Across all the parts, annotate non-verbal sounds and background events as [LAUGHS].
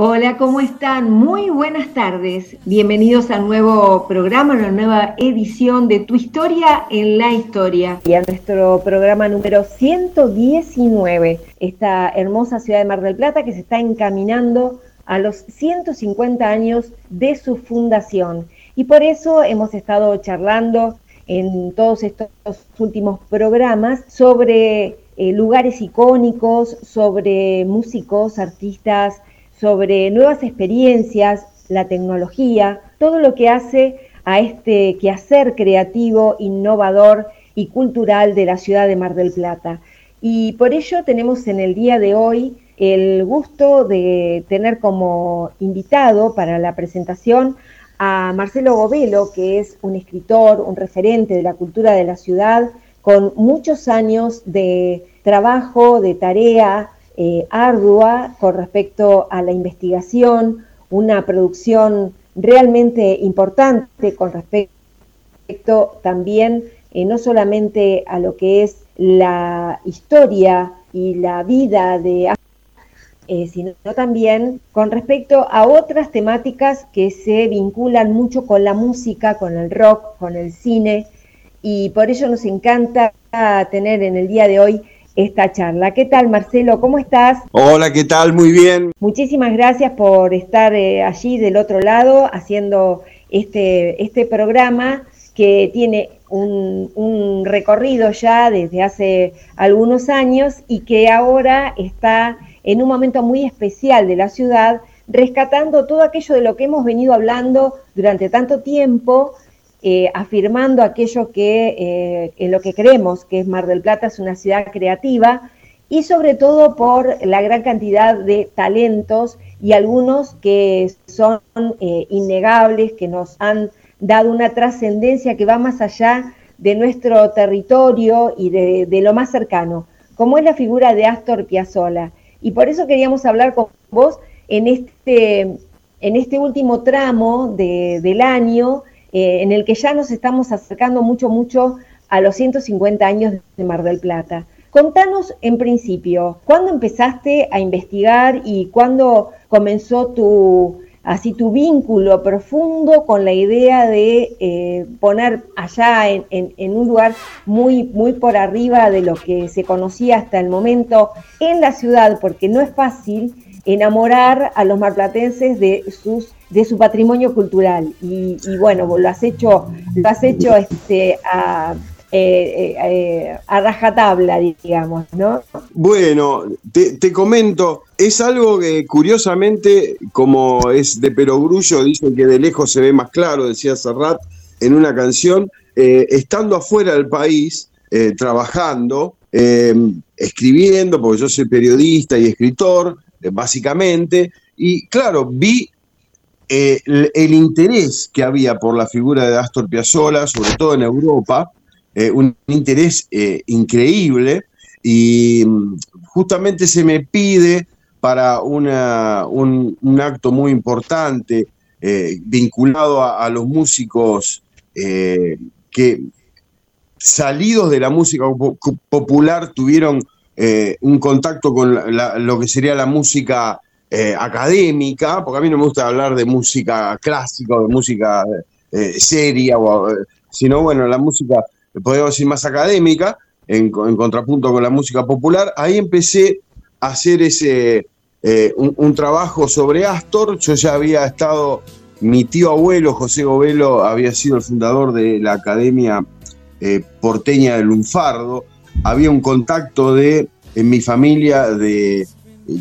Hola, ¿cómo están? Muy buenas tardes. Bienvenidos al nuevo programa, a una nueva edición de Tu Historia en la Historia. Y a nuestro programa número 119, esta hermosa ciudad de Mar del Plata que se está encaminando a los 150 años de su fundación. Y por eso hemos estado charlando en todos estos últimos programas sobre eh, lugares icónicos, sobre músicos, artistas, sobre nuevas experiencias, la tecnología, todo lo que hace a este quehacer creativo, innovador y cultural de la ciudad de Mar del Plata. Y por ello tenemos en el día de hoy el gusto de tener como invitado para la presentación a Marcelo Govelo, que es un escritor, un referente de la cultura de la ciudad, con muchos años de trabajo, de tarea, eh, ardua con respecto a la investigación, una producción realmente importante con respecto también eh, no solamente a lo que es la historia y la vida de eh, sino también con respecto a otras temáticas que se vinculan mucho con la música, con el rock, con el cine, y por ello nos encanta tener en el día de hoy esta charla. ¿Qué tal, Marcelo? ¿Cómo estás? Hola, ¿qué tal? Muy bien. Muchísimas gracias por estar eh, allí del otro lado haciendo este, este programa que tiene un, un, recorrido ya desde hace algunos años y que ahora está en un momento muy especial de la ciudad, rescatando todo aquello de lo que hemos venido hablando durante tanto tiempo eh, afirmando aquello que eh, en lo que creemos que es Mar del Plata es una ciudad creativa y sobre todo por la gran cantidad de talentos y algunos que son eh, innegables, que nos han dado una trascendencia que va más allá de nuestro territorio y de, lo más cercano, como es la figura de Astor Piazzolla. Y por eso queríamos hablar con vos en este, en este último tramo del año, eh, en el que ya nos estamos acercando mucho, mucho a los 150 años de Mar del Plata. Contanos en principio, ¿cuándo empezaste a investigar y cuándo comenzó tu, así tu vínculo profundo con la idea de eh, poner allá en, en, un lugar muy, muy por arriba de lo que se conocía hasta el momento en la ciudad, porque no es fácil enamorar a los marplatenses de sus de su patrimonio cultural. Y, bueno lo has hecho lo has hecho este a, eh, eh, eh, a rajatabla digamos no bueno te, comento es algo que curiosamente como es de perogrullo dicen que de lejos se ve más claro decía Serrat en una canción estando afuera del país trabajando escribiendo porque yo soy periodista y escritor eh, básicamente, y claro, vi eh, el, interés que había por la figura de Astor Piazzolla, sobre todo en Europa, eh, un interés increíble, y mm, justamente se me pide para una, un, acto muy importante vinculado a, los músicos que salidos de la música popular tuvieron eh, un contacto con lo que sería la música eh, académica, porque a mí no me gusta hablar de música clásica o de música eh, seria, sino bueno, la música, podemos decir, más académica, en, contrapunto con la música popular. Ahí empecé a hacer ese, un, trabajo sobre Astor. Yo ya había estado, mi tío abuelo, José Govelo, había sido el fundador de la Academia Porteña del Lunfardo había un contacto de, en mi familia de,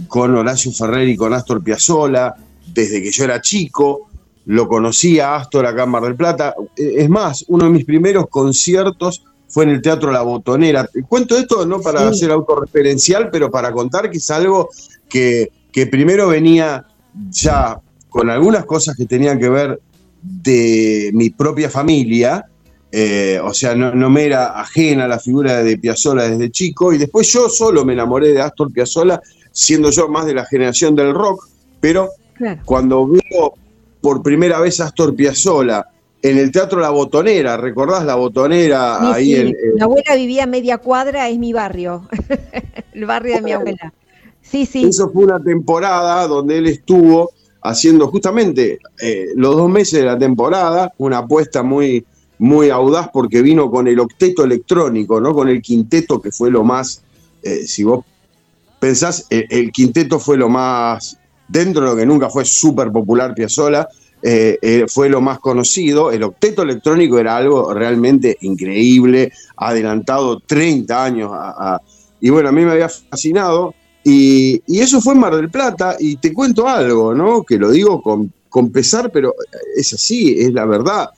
con Horacio Ferrer y con Astor Piazzolla, desde que yo era chico, lo conocía Astor acá en Mar del Plata. Es más, uno de mis primeros conciertos fue en el Teatro La Botonera. Cuento esto no para ser autorreferencial, pero para contar que es algo que, que primero venía ya con algunas cosas que tenían que ver de mi propia familia, eh, o sea, no, me era ajena la figura de Piazzolla desde chico, y después yo solo me enamoré de Astor Piazzolla, siendo yo más de la generación del rock, pero cuando veo por primera vez a Astor Piazzolla en el Teatro La Botonera, ¿recordás La Botonera? ahí En, Mi abuela vivía media cuadra, es mi barrio, [LAUGHS] el barrio de mi abuela. Sí, sí. Eso fue una temporada donde él estuvo haciendo justamente eh, los dos meses de la temporada, una apuesta muy, muy audaz porque vino con el octeto electrónico, ¿no? Con el quinteto que fue lo más, eh, si vos pensás, el, quinteto fue lo más, dentro de lo que nunca fue súper popular Piazzola, eh, eh, fue lo más conocido. El octeto electrónico era algo realmente increíble, adelantado 30 años. y bueno, a mí me había fascinado. Y, eso fue en Mar del Plata. Y te cuento algo, ¿no? Que lo digo con pesar, pero es así, es la verdad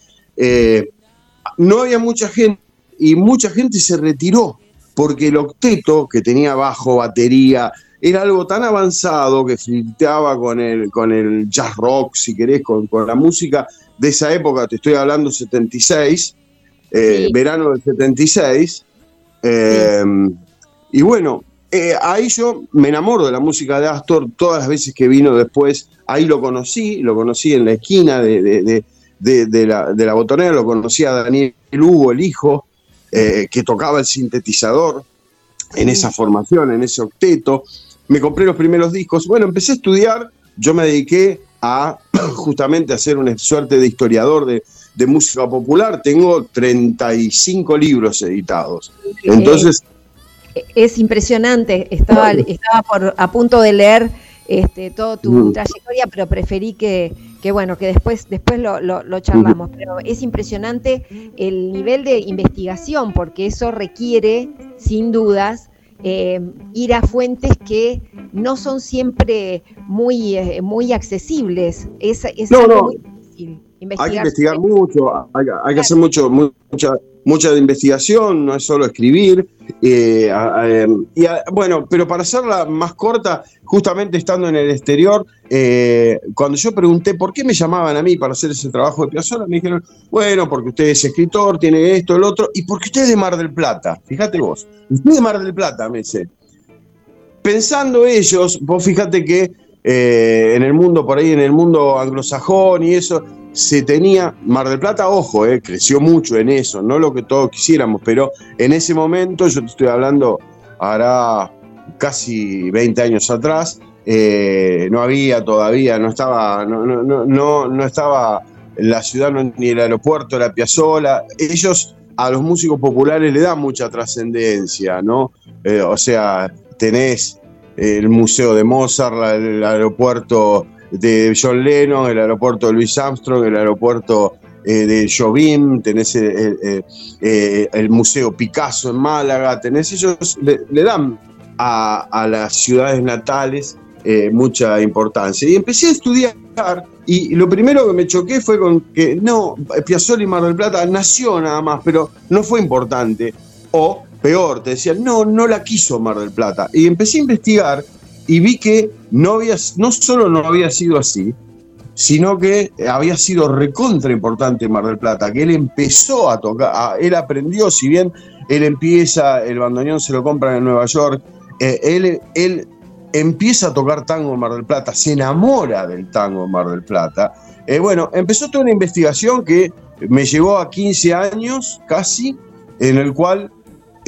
no había mucha gente y mucha gente se retiró porque el octeto que tenía bajo, batería, era algo tan avanzado que flirteaba con el, con el jazz rock, si querés, con, la música de esa época, te estoy hablando 76, eh, verano del 76. Eh, y bueno, eh, ahí yo me enamoro de la música de Astor todas las veces que vino después, ahí lo conocí, lo conocí en la esquina de de, la, de la botonera, lo conocía Daniel Hugo, el hijo, eh, que tocaba el sintetizador en esa formación, en ese octeto. Me compré los primeros discos. Bueno, empecé a estudiar, yo me dediqué a [CLEARS THROAT] justamente a ser una suerte de historiador de, música popular. Tengo 35 libros editados. Entonces... es impresionante, estaba, estaba por, a punto de leer este, toda tu mm. trayectoria, pero preferí que, que bueno, que después, después lo, lo, charlamos. Pero es impresionante el nivel de investigación, porque eso requiere, sin dudas, eh, ir a fuentes que no son siempre muy, eh, muy accesibles. Es, es algo muy difícil. Investigar hay que investigar mucho, hay, que hacer mucho, mucha, mucha investigación, no es solo escribir. Eh, em, bueno, pero para hacerla más corta, justamente estando en el exterior, eh, cuando yo pregunté por qué me llamaban a mí para hacer ese trabajo de Piazzolla, me dijeron, bueno, porque usted es escritor, tiene esto, el otro, y porque usted es de Mar del Plata, fíjate vos, usted es de Mar del Plata, me dice. Pensando ellos, vos fíjate que eh, en el mundo, por ahí en el mundo anglosajón y eso, se tenía, Mar del Plata, ojo, eh, creció mucho en eso, no lo que todos quisiéramos, pero en ese momento, yo te estoy hablando, hará casi 20 años atrás, eh, no había todavía, no estaba, no, no, no, no estaba la ciudad ni el aeropuerto, la piazzola, ellos a los músicos populares le dan mucha trascendencia, ¿no? O sea, tenés el Museo de Mozart, el aeropuerto de John Lennon, el aeropuerto de Louis Armstrong, el aeropuerto eh, de Jobim, tenés eh, eh, el Museo Picasso en Málaga, tenés ellos, le, dan a, las ciudades natales mucha importancia. Y empecé a estudiar y lo primero que me choqué fue con que no, Piazzolla y Mar del Plata nació nada más, pero no fue importante. O peor, te decían, no, no la quiso Mar del Plata. Y empecé a investigar y vi que no, había, no solo no había sido así, sino que había sido recontra importante Mar del Plata, que él empezó a tocar, él aprendió, si bien él empieza, el bandoneón se lo compran en Nueva York, eh, él, él empieza a tocar tango en Mar del Plata, se enamora del tango en Mar del Plata. Eh, bueno, empezó toda una investigación que me llevó a 15 años casi, en el cual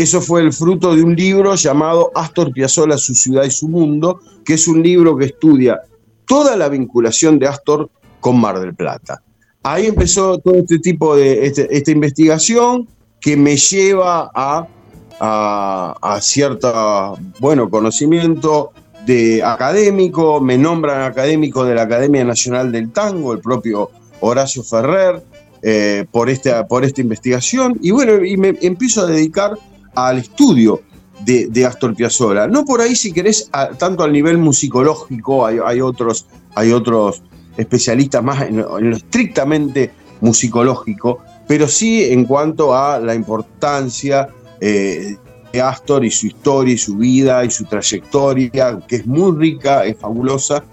eso fue el fruto de un libro llamado Astor Piazzolla, su ciudad y su mundo, que es un libro que estudia toda la vinculación de Astor con Mar del Plata. Ahí empezó todo este tipo de este, esta investigación que me lleva a, a, cierto bueno, conocimiento de académico, me nombran académico de la Academia Nacional del Tango, el propio Horacio Ferrer, eh, por, esta, por esta investigación, y bueno, y me empiezo a dedicar al estudio de, Astor Piazzolla. No por ahí, si querés, tanto al nivel musicológico, hay, otros, hay otros especialistas más en, lo estrictamente musicológico, pero sí en cuanto a la importancia eh, de Astor y su historia y su vida y su trayectoria, que es muy rica, es fabulosa.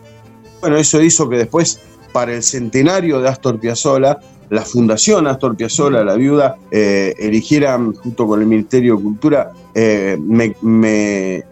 Bueno, eso hizo que después, para el centenario de Astor Piazzolla, la Fundación Astor Piazzolla, la viuda, eh, eligieran, junto con el Ministerio de Cultura, eh, me, me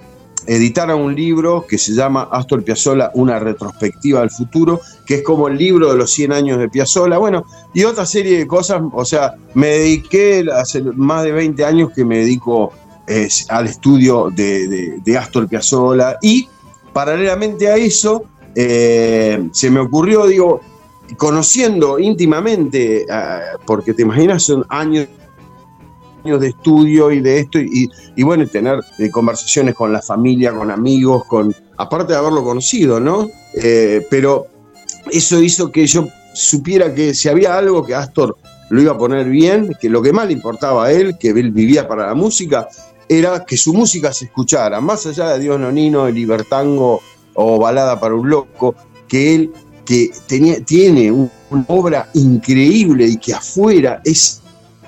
editaran un libro que se llama Astor Piazzolla, una retrospectiva al futuro, que es como el libro de los 100 años de Piazzolla, bueno, y otra serie de cosas, o sea, me dediqué, hace más de 20 años que me dedico eh, al estudio de, de, Astor Piazzolla, y paralelamente a eso, eh, se me ocurrió, digo, conociendo íntimamente, eh, porque te imaginas, son años de estudio y de esto, y, y bueno, tener eh, conversaciones con la familia, con amigos, con aparte de haberlo conocido, ¿no? Eh, pero eso hizo que yo supiera que si había algo que Astor lo iba a poner bien, que lo que más le importaba a él, que él vivía para la música, era que su música se escuchara, más allá de Dios Nonino, el Libertango o Balada para un Loco, que él que tenía, tiene una obra increíble y que afuera es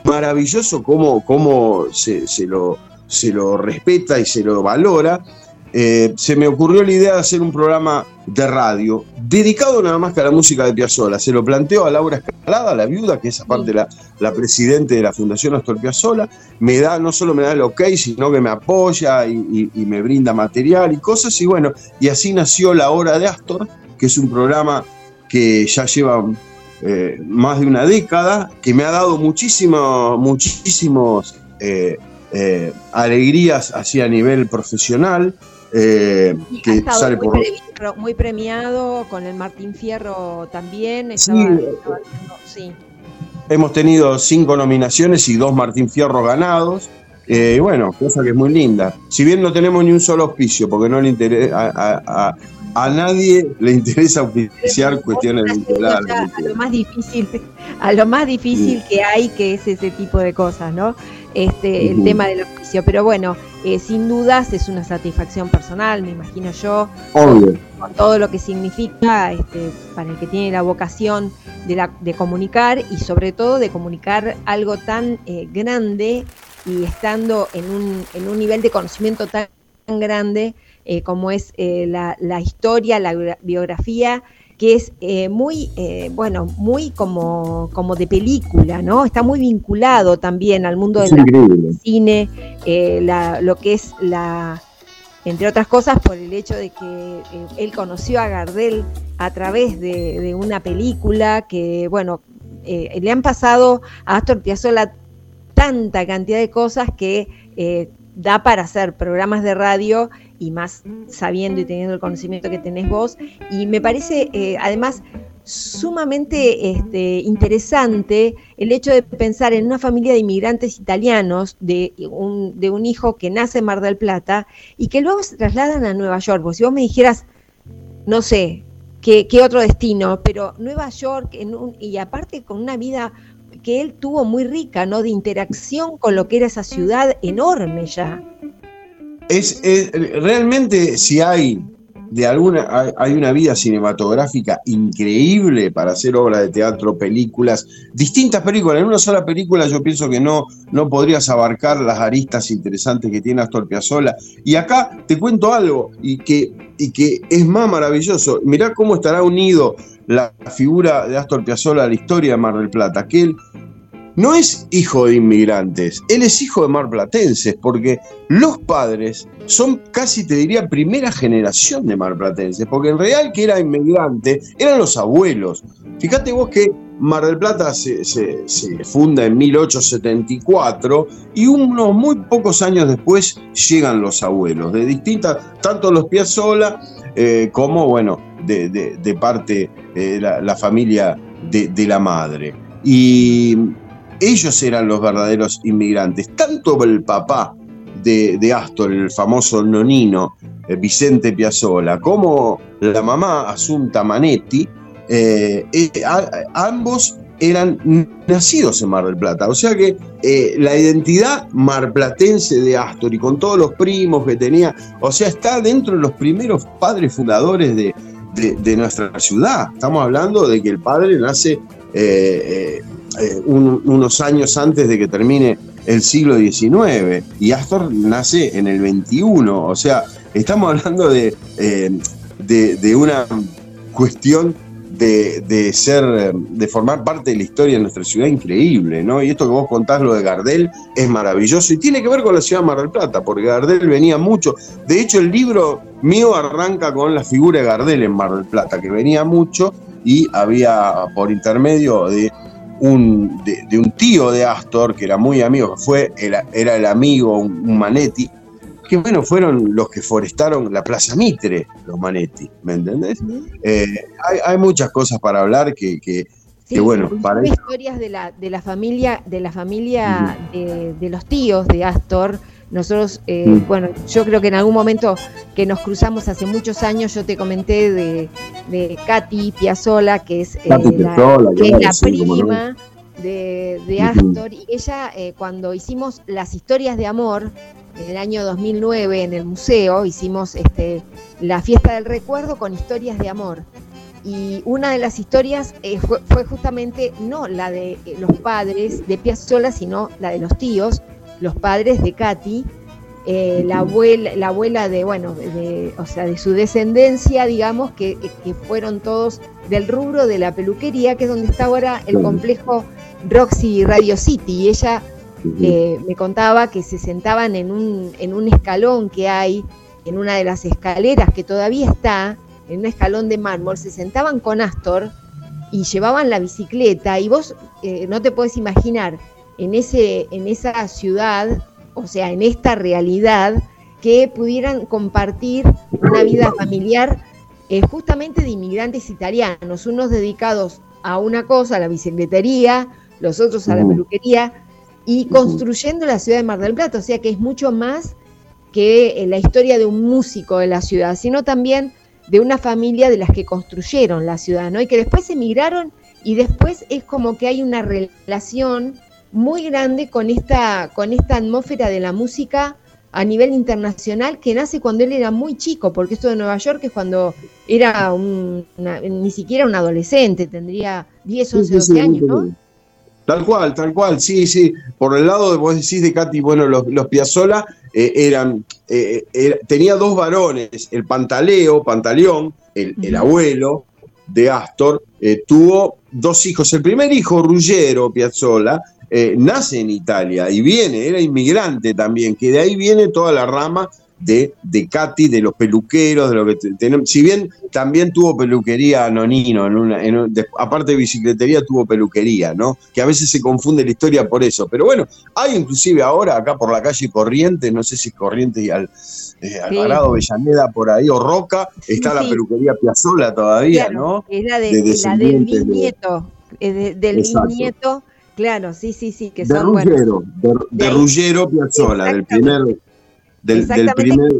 maravilloso cómo, cómo se, lo, se lo respeta y se lo valora. Eh, se me ocurrió la idea de hacer un programa de radio dedicado nada más que a la música de Piazzolla. Se lo planteó a Laura Escalada, la viuda, que es aparte la, la presidente de la Fundación Astor Piazzolla. Me da, no solo me da el ok, sino que me apoya y, y me brinda material y cosas. Y bueno, y así nació La Hora de Astor, que es un programa que ya lleva eh, más de una década, que me ha dado muchísimo, muchísimos eh, eh, alegrías así a nivel profesional. que sale muy, por... muy, premiado con el Martín Fierro también. sí. Hemos tenido cinco nominaciones y dos Martín Fierro ganados. y bueno, cosa que es muy linda. Si bien no tenemos ni un solo auspicio, porque no le interesa a, a nadie le interesa oficiar cuestiones vinculadas. A lo más difícil, [LAUGHS] a lo más difícil que hay, que es ese tipo de cosas, ¿no? Este, el tema del oficio. Pero bueno, eh, sin dudas es una satisfacción personal, me imagino yo, Obvio. Con, todo lo que significa este, para el que tiene la vocación de, la, de comunicar y sobre todo de comunicar algo tan eh, grande y estando en un, en un nivel de conocimiento tan grande eh, como es eh, la, historia, la biografía, que es eh, muy, bueno, muy como, como de película, ¿no? Está muy vinculado también al mundo del cine, lo que es la, entre otras cosas por el hecho de que él conoció a Gardel a través de, una película que, bueno, le han pasado a Astor Piazzolla tanta cantidad de cosas que da para hacer programas de radio y más sabiendo y teniendo el conocimiento que tenés vos. Y me parece eh, además sumamente este, interesante el hecho de pensar en una familia de inmigrantes italianos, de un, de un hijo que nace en Mar del Plata y que luego se trasladan a Nueva York. Vos, si vos me dijeras, no sé, qué, qué otro destino, pero Nueva York en un, y aparte con una vida que él tuvo muy rica, ¿no? De interacción con lo que era esa ciudad enorme ya es, realmente si hay de alguna hay una vida cinematográfica increíble para hacer obras de teatro, películas, distintas películas. En una sola película yo pienso que no, no podrías abarcar las aristas interesantes que tiene Astor Piazzolla. Y acá te cuento algo y que, y que es más maravilloso. Mirá cómo estará unido la figura de Astor Piazzolla a la historia de Mar del Plata, que él no es hijo de inmigrantes, él es hijo de marplatenses, porque los padres son casi, te diría, primera generación de marplatenses, porque en el que era inmigrante eran los abuelos. Fíjate vos que Mar del Plata se, funda en 1874 y unos muy pocos años después llegan los abuelos, de distintas, tanto los Piazzola eh, como, bueno, de, parte de la, familia de, de la madre. Y ellos eran los verdaderos inmigrantes. Tanto el papá de, Astor, el famoso nonino eh, Vicente Piazzola, como la mamá Asunta Manetti, eh, eh, ambos eran nacidos en Mar del Plata. O sea que la identidad marplatense de Astor y con todos los primos que tenía, o sea, está dentro de los primeros padres fundadores de, nuestra ciudad. Estamos hablando de que el padre nace unos años antes de que termine el siglo XIX y Astor nace en el XXI, o sea, estamos hablando de, eh, de, una cuestión de, ser, de formar parte de la historia de nuestra ciudad increíble, ¿no? Y esto que vos contás, lo de Gardel, es maravilloso y tiene que ver con la ciudad de Mar del Plata, porque Gardel venía mucho. De hecho, el libro mío arranca con la figura de Gardel en Mar del Plata, que venía mucho y había por intermedio de un, de, un tío de Astor, que era muy amigo, fue, era, era el amigo, un Manetti, que bueno, fueron los que forestaron la Plaza Mitre, los Manetti, ¿me entendés? Eh, hay, muchas cosas para hablar que, que, bueno, para historias de la, de la familia, de la familia de, los tíos de Astor. Nosotros, eh, bueno, yo creo que en algún momento que nos cruzamos hace muchos años, yo te comenté de, de Katy Piazzola, que es, eh, la, prima de, Astor, y ella cuando hicimos las historias de amor, en el año 2009 en el museo hicimos este, la fiesta del recuerdo con historias de amor. Y una de las historias eh, fue, justamente no la de eh, los padres de Piazzolla, sino la de los tíos, los padres de Katy, eh, la, abuela, la abuela de, bueno, de, o sea, de su descendencia, digamos, que, que, fueron todos del rubro de la peluquería, que es donde está ahora el complejo Roxy Radio City. Y ella eh, me contaba que se sentaban en un, en un escalón que hay, en una de las escaleras que todavía está, en un escalón de mármol, se sentaban con Astor y llevaban la bicicleta. Y vos eh, no te puedes imaginar en, ese, en esa ciudad, o sea, en esta realidad, que pudieran compartir una vida familiar eh, justamente de inmigrantes italianos, unos dedicados a una cosa, a la bicicletería, los otros a la peluquería, y construyendo la ciudad de Mar del Plata, o sea que es mucho más que eh, la historia de un músico de la ciudad, sino también de una familia de las que construyeron la ciudad, ¿no? Y que después emigraron y después es como que hay una relación muy grande con esta, con esta atmósfera de la música a nivel internacional que nace cuando él era muy chico, porque esto de Nueva York es cuando era un, ni siquiera un adolescente, tendría 10, 11, 12 años, ¿no? Tal cual, tal cual, sí, sí. Por el lado de vos decís de Katy, bueno, los, los Piazzola eh, eran, eh, tenía dos varones, el Pantaleo, Pantaleón, el, abuelo de Astor, eh, tuvo dos hijos. El primer hijo, Ruggero Piazzola, nace en Italia y viene, era inmigrante también, que de ahí viene toda la rama de, de Katy, de los peluqueros, de lo que tenemos. Si bien también tuvo peluquería Nonino, en una, aparte de bicicletería tuvo peluquería, ¿no? Que a veces se confunde la historia por eso. Pero bueno, hay inclusive ahora acá por la calle Corrientes, no sé si es Corrientes y al, eh, Alvarado Bellaneda por ahí, o Roca, está la peluquería Piazzola todavía, ¿no? Es la, de, la del bisnieto, del bisnieto. Claro, sí, sí, sí, que de son Ruggero, de, de, Ruggero Piazzola, del primer del, primer...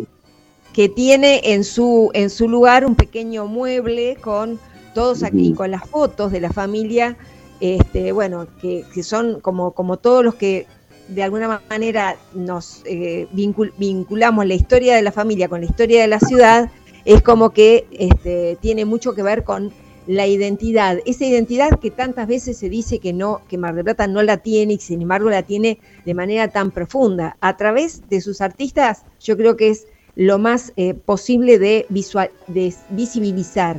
Que tiene en su, en su lugar un pequeño mueble con todos aquí, con las fotos de la familia, este, bueno, que, son como, como todos los que de alguna manera nos eh, vinculamos la historia de la familia con la historia de la ciudad, es como que este, tiene mucho que ver con la identidad, esa identidad que tantas veces se dice que no, que Mar del Plata no la tiene y sin embargo la tiene de manera tan profunda. A través de sus artistas, yo creo que es lo más eh, posible de, visual, de visibilizar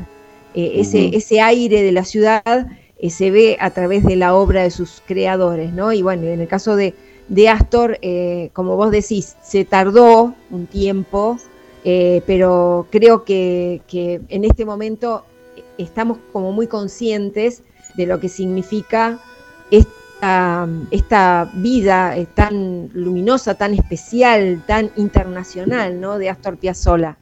eh, ese, ese aire de la ciudad, eh, se ve a través de la obra de sus creadores, ¿no? Y bueno, en el caso de, de Astor, como vos decís, se tardó un tiempo, pero creo que, que en este momento estamos como muy conscientes de lo que significa esta, esta vida eh, tan luminosa, tan especial, tan internacional, ¿no? De Astor Piazzolla.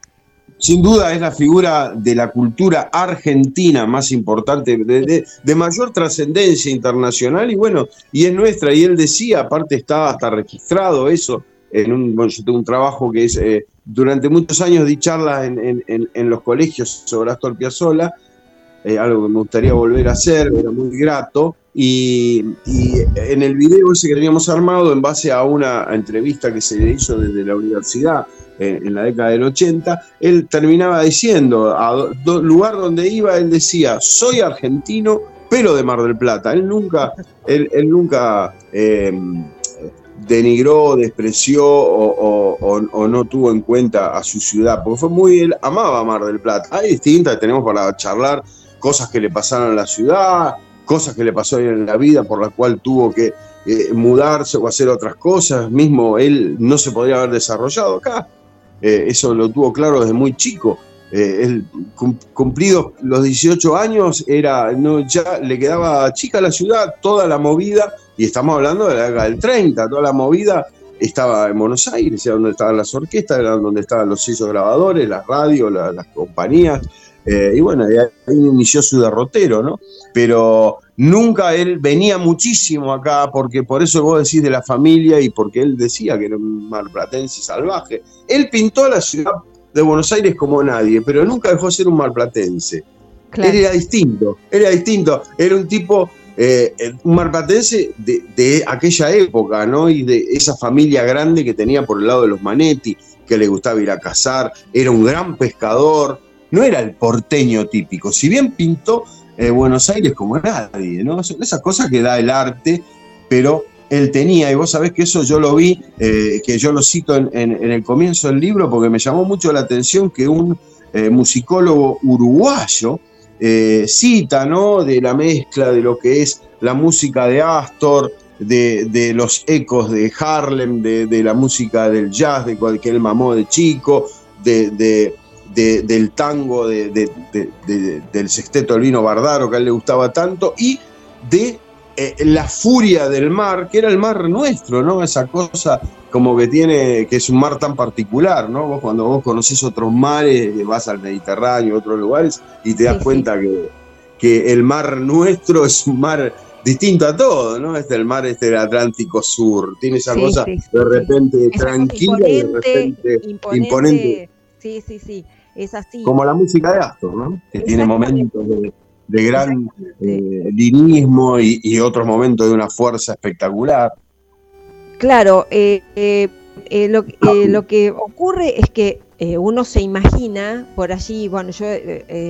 Sin duda es la figura de la cultura argentina más importante, de, mayor trascendencia internacional y bueno, y es nuestra. Y él decía, aparte está hasta registrado eso, en un, bueno, yo tengo un trabajo que es, eh, durante muchos años di charlas en, en, los colegios sobre Astor Piazzolla, eh, algo que me gustaría volver a hacer, era muy grato. Y, en el video ese que teníamos armado, en base a una entrevista que se le hizo desde la universidad eh, en la década del 80, él terminaba diciendo, a lugar donde iba, él decía, soy argentino, pero de Mar del Plata. Él nunca, él, nunca eh, denigró, despreció o, no tuvo en cuenta a su ciudad, porque fue muy, él amaba Mar del Plata. Hay distintas, tenemos para charlar cosas que le pasaron en la ciudad, cosas que le pasó en la vida por la cual tuvo que eh, mudarse o hacer otras cosas, mismo él no se podría haber desarrollado acá, eh, eso lo tuvo claro desde muy chico. Eh, él, cumplido los 18 años, era, ya le quedaba chica la ciudad, toda la movida, y estamos hablando de la década del 30, toda la movida estaba en Buenos Aires, era donde estaban las orquestas, era donde estaban los sellos grabadores, las radios, las compañías, eh, y bueno, ahí inició su derrotero, ¿no? Pero nunca él venía muchísimo acá, porque por eso vos decís de la familia y porque él decía que era un marplatense salvaje. Él pintó la ciudad de Buenos Aires como nadie, pero nunca dejó de ser un marplatense. Él era distinto, era distinto, era un tipo eh, un marplatense de, de, aquella época, ¿no? Y de esa familia grande que tenía por el lado de los Manetti, que le gustaba ir a cazar, era un gran pescador, no era el porteño típico, si bien pintó eh, Buenos Aires como nadie, ¿no? Esas cosas que da el arte, pero él tenía, y vos sabés que eso yo lo vi, eh, que yo lo cito en, el comienzo del libro, porque me llamó mucho la atención que un eh, musicólogo uruguayo cita, ¿no? De la mezcla de lo que es la música de Astor, de, los ecos de Harlem, de, la música del jazz, de cualquier mamó de chico, de del tango del sexteto del vino Bardaro, que a él le gustaba tanto, y de eh, la furia del mar, que era el mar nuestro, ¿no? Esa cosa como que tiene, que es un mar tan particular, ¿no? Vos cuando vos conocés otros mares, vas al Mediterráneo, otros lugares, y te das cuenta Que, que el mar nuestro es un mar distinto a todo, ¿no? Este el mar este del Atlántico Sur, tiene esa cosa de repente tranquila y de repente imponente. Sí, sí, sí es así. Como la música de Astor, ¿no? Que tiene momentos de, gran eh, lirismo y, otros momentos de una fuerza espectacular. Claro, eh, eh, lo, lo, que ocurre es que uno se imagina por allí, bueno, yo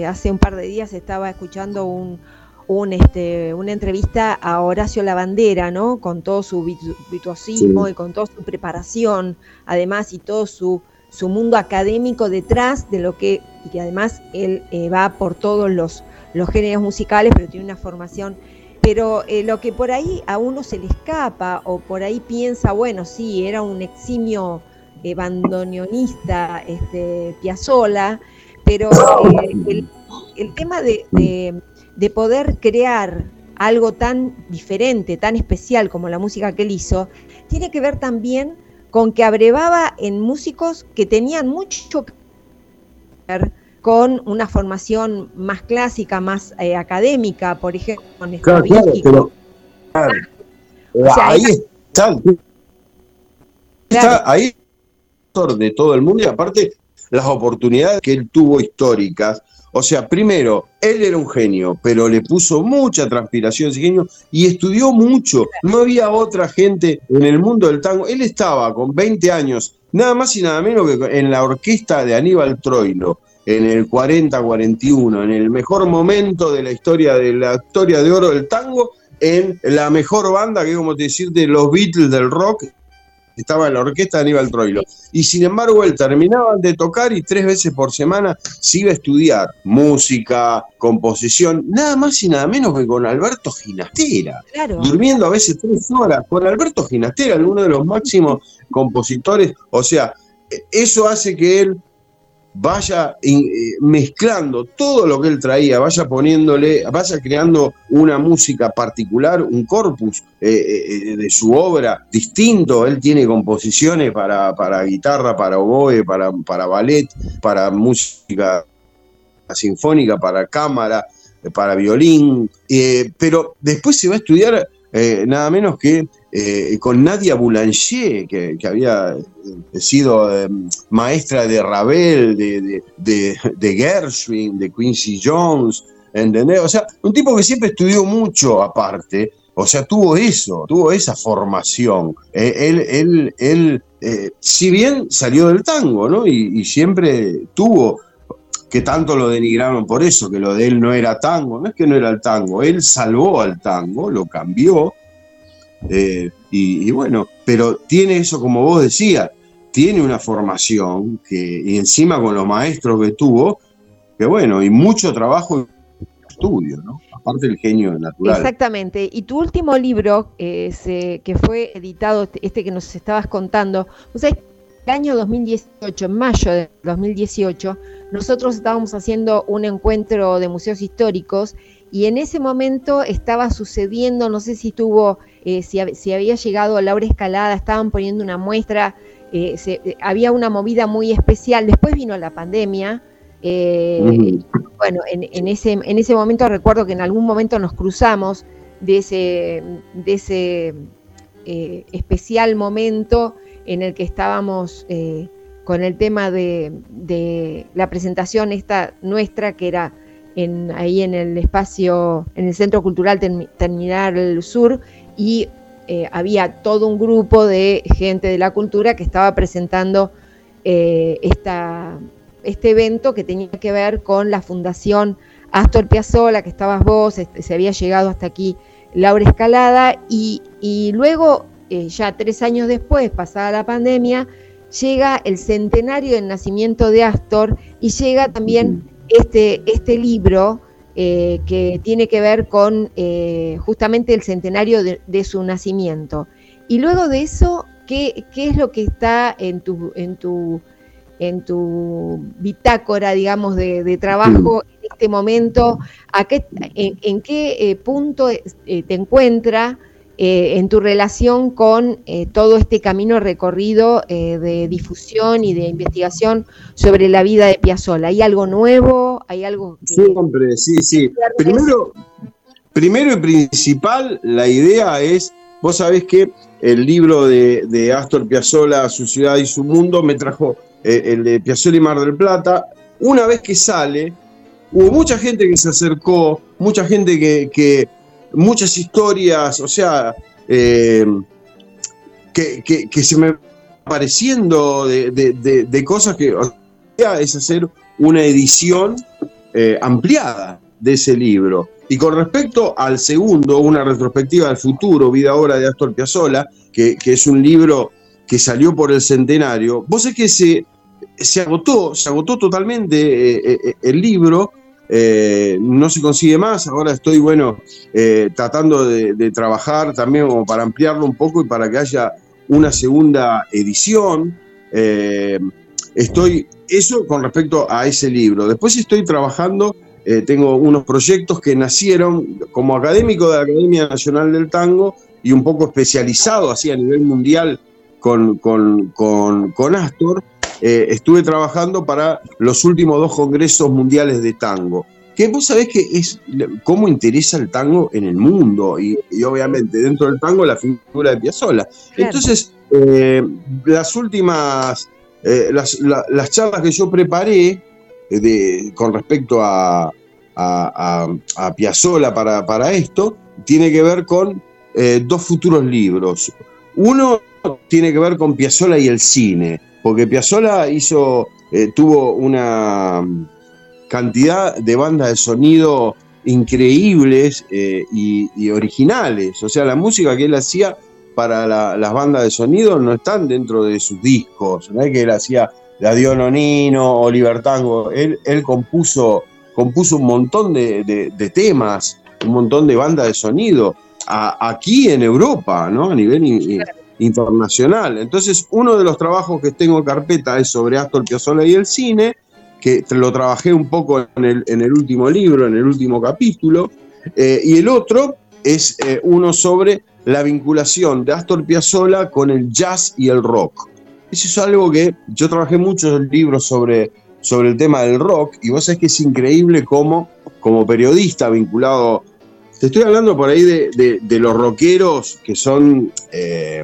hace un par de días estaba escuchando un, un, este, una entrevista a Horacio Lavandera, ¿no? Con todo su virtuosismo y con toda su preparación, además, y todo su su mundo académico detrás de lo que, y que además él eh, va por todos los, los géneros musicales, pero tiene una formación. Pero eh, lo que por ahí a uno se le escapa o por ahí piensa, bueno, sí, era un eximio eh, bandoneonista, este, Piazzola, pero el, tema de, de poder crear algo tan diferente, tan especial como la música que él hizo, tiene que ver también con que abrevaba en músicos que tenían mucho que ver con una formación más clásica, más eh, académica, por ejemplo, con claro, claro, ahí está, está ahí de todo el mundo y aparte las oportunidades que él tuvo históricas o sea, primero, él era un genio, pero le puso mucha transpiración ese genio y estudió mucho. No había otra gente en el mundo del tango. Él estaba con 20 años, nada más y nada menos que en la orquesta de Aníbal Troilo, en el 40-41, en el mejor momento de la historia de la historia de oro del tango, en la mejor banda que, como decir, de los Beatles del rock, estaba en la orquesta de Aníbal Troilo. Y sin embargo, él terminaba de tocar y tres veces por semana se iba a estudiar música, composición, nada más y nada menos que con Alberto Ginastera. Durmiendo a veces tres horas con Alberto Ginastera, uno de los máximos compositores. O sea, eso hace que él vaya eh, mezclando todo lo que él traía, vaya poniéndole, vaya creando una música particular, un corpus eh, eh, de su obra distinto. Él tiene composiciones para, para guitarra, para oboe, para, para ballet, para música sinfónica, para cámara, para violín, pero después se va a estudiar nada menos que eh, con Nadia Boulanger, que, había eh, sido eh, maestra de Ravel, de, de, Gershwin, de Quincy Jones, ¿entendés? O sea, un tipo que siempre estudió mucho aparte, o sea, tuvo eso, tuvo esa formación. él, él, él si bien salió del tango, ¿no? Y, y siempre tuvo que tanto lo denigraron por eso, que lo de él no era tango, no es que no era el tango, él salvó al tango, lo cambió, eh, y, bueno, pero tiene eso, como vos decías, tiene una formación que, y encima con los maestros que tuvo, que bueno, y mucho trabajo estudio, ¿no? Aparte del genio natural. Exactamente. Y tu último libro, eh, que fue editado, este, este que nos estabas contando, o sea, el año 2018, en mayo de 2018, nosotros estábamos haciendo un encuentro de museos históricos y en ese momento estaba sucediendo, no sé si tuvo, eh, si, había llegado Laura Escalada, estaban poniendo una muestra, eh, eh, había una movida muy especial, después vino la pandemia, bueno, en, ese, en ese momento recuerdo que en algún momento nos cruzamos de ese, de ese especial momento en el que estábamos con el tema de, de la presentación esta nuestra que era ahí en el espacio, en el Centro Cultural Terminal Sur, y eh, había todo un grupo de gente de la cultura que estaba presentando eh, esta, este evento que tenía que ver con la Fundación Astor Piazzolla, que estabas vos, este, se había llegado hasta aquí Laura Escalada, y, luego, eh, ya tres años después, pasada la pandemia, llega el centenario del nacimiento de Astor y llega también este, este libro eh, que tiene que ver con eh, justamente el centenario de, su nacimiento. Y luego de eso, ¿qué, ¿qué, es lo que está en tu, en tu, en tu bitácora, digamos, de, trabajo en este momento? ¿A qué, en, qué eh, punto te encuentra? Eh, en tu relación con eh, todo este camino recorrido eh, de difusión y de investigación sobre la vida de Piazzolla. ¿Hay algo nuevo? ¿Hay algo que... Siempre, sí, sí. Primero, primero y principal, la idea es, vos sabés que el libro de, Astor Piazzolla, Su ciudad y su mundo, me trajo el de Piazzolla y Mar del Plata. Una vez que sale, hubo mucha gente que se acercó, mucha gente que muchas historias, o sea, eh, que, se me pareciendo de, de, cosas que o es hacer una edición eh, ampliada de ese libro. Y con respecto al segundo, una retrospectiva del futuro, Vida Ahora de Astor Piazzolla, que, que es un libro que salió por el centenario, vos es que se, se agotó, se agotó totalmente eh, el libro eh, no se consigue más. Ahora estoy, bueno, eh, tratando de, trabajar también como para ampliarlo un poco y para que haya una segunda edición. Eh, estoy, eso con respecto a ese libro. Después estoy trabajando, tengo unos proyectos que nacieron como académico de la Academia Nacional del Tango y un poco especializado así a nivel mundial con, con, con Astor eh, estuve trabajando para los últimos dos congresos mundiales de tango. Que vos sabés que es cómo interesa el tango en el mundo y, obviamente dentro del tango la figura de Piazzolla. Entonces, eh, las últimas, eh, las, charlas que yo preparé con respecto a, a, a, Piazzolla para, para, esto, tiene que ver con dos futuros libros. Uno tiene que ver con Piazzolla y el cine porque Piazzolla hizo, eh, tuvo una cantidad de bandas de sonido increíbles eh, y, originales. O sea, la música que él hacía para las bandas de sonido no están dentro de sus discos. No es que él hacía la Nino o Libertango. Él, compuso un montón de, temas, un montón de bandas de sonido. aquí en Europa, ¿no? A nivel internacional. Entonces, uno de los trabajos que tengo en carpeta es sobre Astor Piazzolla y el cine, que lo trabajé un poco en el, último libro, en el último capítulo, eh, y el otro es eh, uno sobre la vinculación de Astor Piazzolla con el jazz y el rock. Eso es algo que yo trabajé muchos libros sobre, sobre el tema del rock, y vos sabés que es increíble cómo, como periodista vinculado te estoy hablando por ahí de, los rockeros que son eh,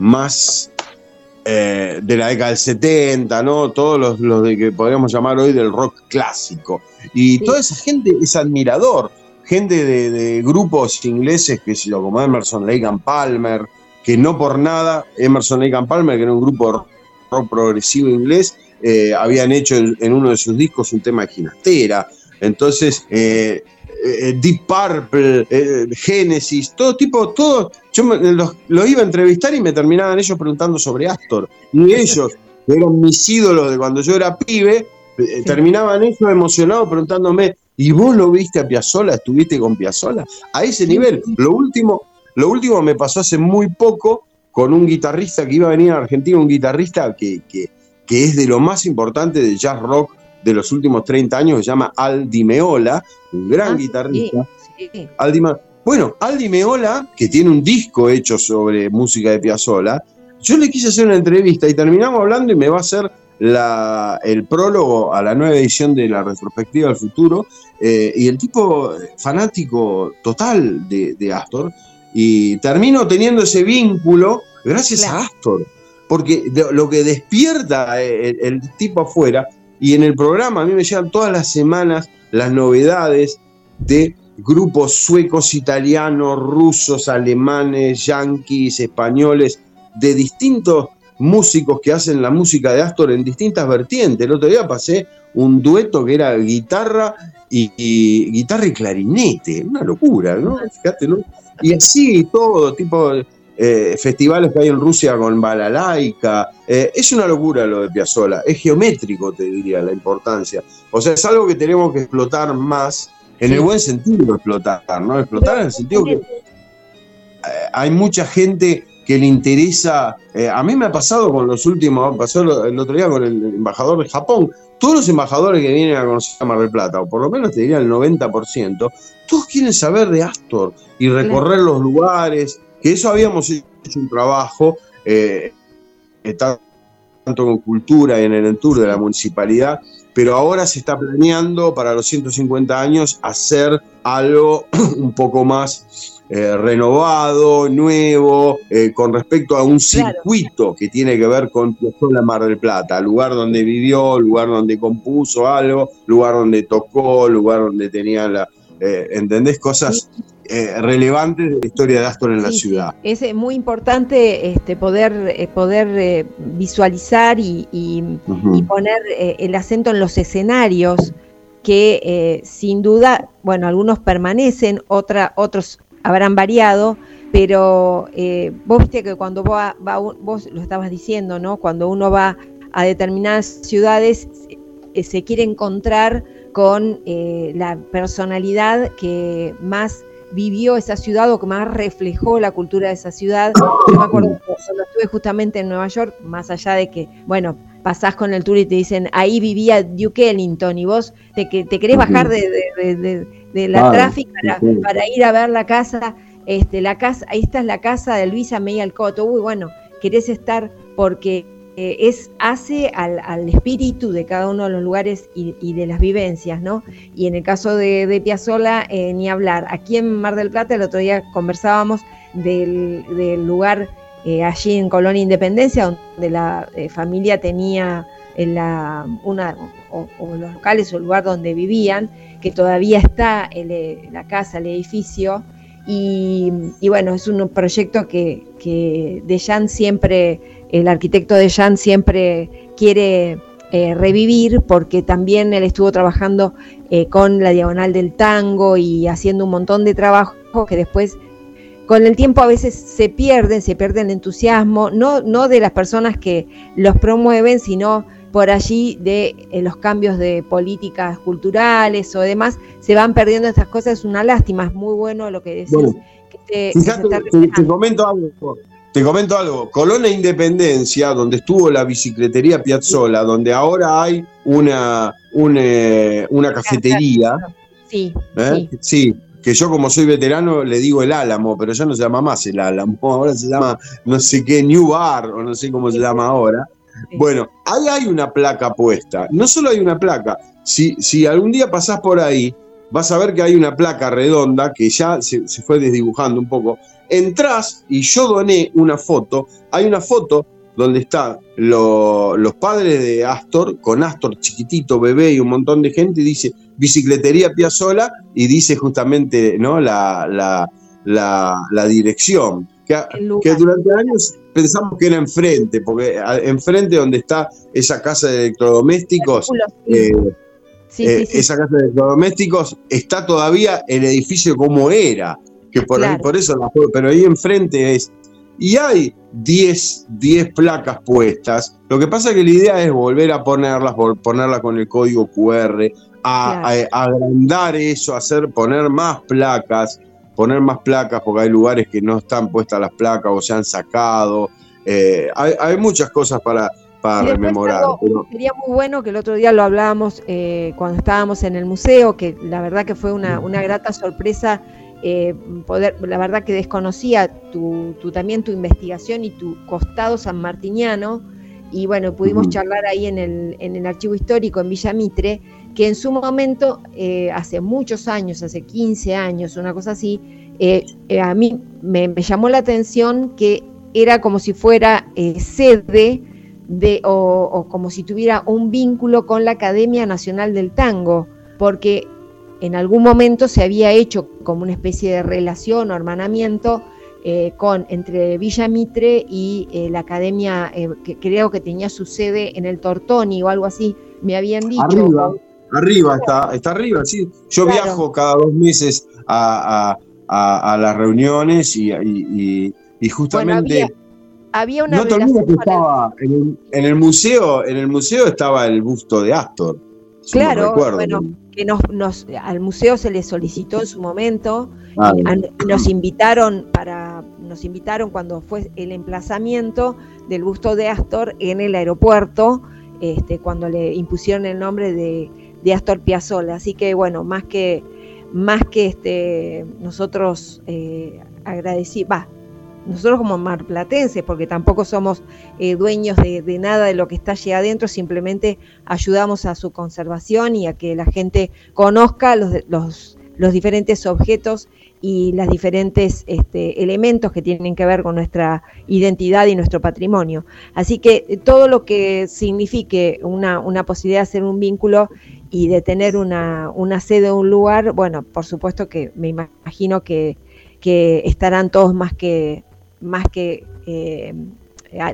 más eh, de la década del 70, ¿no? Todos los, de que podríamos llamar hoy del rock clásico. Y toda esa gente es admirador. Gente de, grupos ingleses, que se lo como Emerson, Lake and Palmer, que no por nada, Emerson, Lake and Palmer, que era un grupo rock progresivo inglés, eh, habían hecho en, uno de sus discos un tema de ginastera. Entonces, eh, Deep Purple, Genesis, todo tipo, todo. Yo los, iba a entrevistar y me terminaban ellos preguntando sobre Astor. Y ellos, [LAUGHS] que eran mis ídolos de cuando yo era pibe, eh, terminaban ellos emocionados preguntándome, ¿Y vos lo viste a Piazzola? ¿Estuviste con Piazzola? A ese nivel. Lo último, lo último me pasó hace muy poco con un guitarrista que iba a venir a Argentina, un guitarrista que, que, es de lo más importante del jazz rock de los últimos 30 años, se llama Aldi Meola, un gran ah, guitarrista. Aldi, bueno, Aldi Meola, que tiene un disco hecho sobre música de Piazzolla, yo le quise hacer una entrevista y terminamos hablando y me va a hacer la, el prólogo a la nueva edición de la retrospectiva del futuro. Eh, y el tipo fanático total de, Astor. Y termino teniendo ese vínculo gracias a Astor. Porque lo que despierta el, tipo afuera, y en el programa a mí me llegan todas las semanas las novedades de grupos suecos, italianos, rusos, alemanes, yanquis, españoles, de distintos músicos que hacen la música de Astor en distintas vertientes. El otro día pasé un dueto que era guitarra y, guitarra y clarinete, una locura, ¿no? Fíjate, ¿no? Y así todo, tipo eh, festivales que hay en Rusia con balalaika. Eh, es una locura lo de Piazzolla, es geométrico, te diría, la importancia. O sea, es algo que tenemos que explotar más, en el buen sentido de explotar, ¿no? Explotar en el sentido que eh, hay mucha gente que le interesa. Eh, a mí me ha pasado con los últimos, pasó el otro día con el embajador de Japón. Todos los embajadores que vienen a conocer a Mar del Plata, o por lo menos te diría el 90%, todos quieren saber de Astor y recorrer los lugares, que eso habíamos hecho un trabajo, eh, tanto con cultura y en el tour de la municipalidad, pero ahora se está planeando para los 150 años hacer algo [CLEARS THROAT] un poco más eh, renovado, nuevo, eh, con respecto a un circuito que tiene que ver con la Mar del Plata, lugar donde vivió, lugar donde compuso algo, lugar donde tocó, lugar donde tenía la, eh, ¿entendés? Cosas relevantes de la historia de Astor en la ciudad. Es muy importante este, poder, poder visualizar y, poner el acento en los escenarios que sin duda, bueno, algunos permanecen, otra, otros habrán variado, pero eh, vos viste que cuando va, vos lo estabas diciendo, ¿no? Cuando uno va a determinadas ciudades, eh, se quiere encontrar con eh, la personalidad que más vivió esa ciudad o que más reflejó la cultura de esa ciudad. Yo me acuerdo cuando estuve justamente en Nueva York, más allá de que, bueno, pasás con el tour y te dicen, ahí vivía Duke Ellington y vos te, te querés bajar de, la tráfico para, ir a ver la casa, este, la casa, ahí está la casa de Luisa May Alcoto, uy, bueno, querés estar porque eh, es, hace al, espíritu de cada uno de los lugares y, de las vivencias, ¿no? Y en el caso de, de eh, ni hablar. Aquí en Mar del Plata el otro día conversábamos del, lugar eh, allí en Colonia Independencia, donde la familia tenía en la, una, o, los locales o el lugar donde vivían, que todavía está la casa, el edificio, y, bueno, es un proyecto que, que de Jan siempre, el arquitecto de Jan siempre quiere revivir porque también él estuvo trabajando con la diagonal del tango y haciendo un montón de trabajo que después con el tiempo a veces se pierden, se pierde el entusiasmo, no, no de las personas que los promueven, sino por allí de eh, los cambios de políticas culturales o demás, se van perdiendo estas cosas, es una lástima, es muy bueno lo que decís. te, comento algo. Te comento algo, Colona Independencia, donde estuvo la bicicletería Piazzola, donde ahora hay una, una, eh, una cafetería. Sí, ¿eh? sí. sí que yo como soy veterano le digo el Álamo, pero ya no se llama más el Álamo, [LAUGHS] ahora se llama no sé qué, New Bar, o no sé cómo se llama ahora. Bueno, ahí hay una placa puesta, no solo hay una placa, si, si algún día pasás por ahí, vas a ver que hay una placa redonda que ya se, fue desdibujando un poco. Entrás y yo doné una foto, hay una foto donde están los padres de Astor, con Astor chiquitito, bebé y un montón de gente, y dice Bicicletería Piazzola, y dice justamente ¿no? la, la, dirección. Que, que, durante años pensamos que era enfrente, porque enfrente donde está esa casa de electrodomésticos, eh, esa casa de electrodomésticos está todavía el edificio como era, que por, ahí, por eso pero ahí enfrente es y hay 10, 10 placas puestas. Lo que pasa es que la idea es volver a ponerlas, ponerlas con el código QR, a, agrandar eso, hacer, poner más placas, poner más placas porque hay lugares que no están puestas las placas o se han sacado. Eh, hay, muchas cosas para, para rememorar. Sería muy bueno que el otro día lo hablábamos eh, cuando estábamos en el museo, que la verdad que fue una, una grata sorpresa eh, poder, la verdad que desconocía tu, también tu investigación y tu costado sanmartiniano, y bueno, pudimos charlar ahí en el, en el archivo histórico en Villa Mitre, que en su momento, eh, hace muchos años, hace 15 años, una cosa así, eh, a mí me, llamó la atención que era como si fuera sede de, o, o como si tuviera un vínculo con la Academia Nacional del Tango, porque en algún momento se había hecho como una especie de relación o hermanamiento eh, con, entre Villa Mitre y eh, la academia, eh, que creo que tenía su sede en el Tortoni o algo así, me habían dicho. Arriba, arriba está, está arriba, sí. Yo viajo cada dos meses a, las reuniones y, justamente... había, una no te olvides que estaba en el, museo, en el museo estaba el busto de Astor. claro, bueno, que nos, al museo se le solicitó en su momento, ah, nos invitaron para, nos invitaron cuando fue el emplazamiento del busto de Astor en el aeropuerto, este, cuando le impusieron el nombre de, Astor Piazzolla. Así que bueno, más que, más que este, nosotros eh, va, nosotros como marplatenses, porque tampoco somos eh, dueños de, nada de lo que está allí adentro, simplemente ayudamos a su conservación y a que la gente conozca los, los, los diferentes objetos y los diferentes este, elementos que tienen que ver con nuestra identidad y nuestro patrimonio. Así que eh, todo lo que signifique una, una posibilidad de hacer un vínculo y de tener una, una sede o un lugar, bueno, por supuesto que me imagino que, que estarán todos más que más que eh,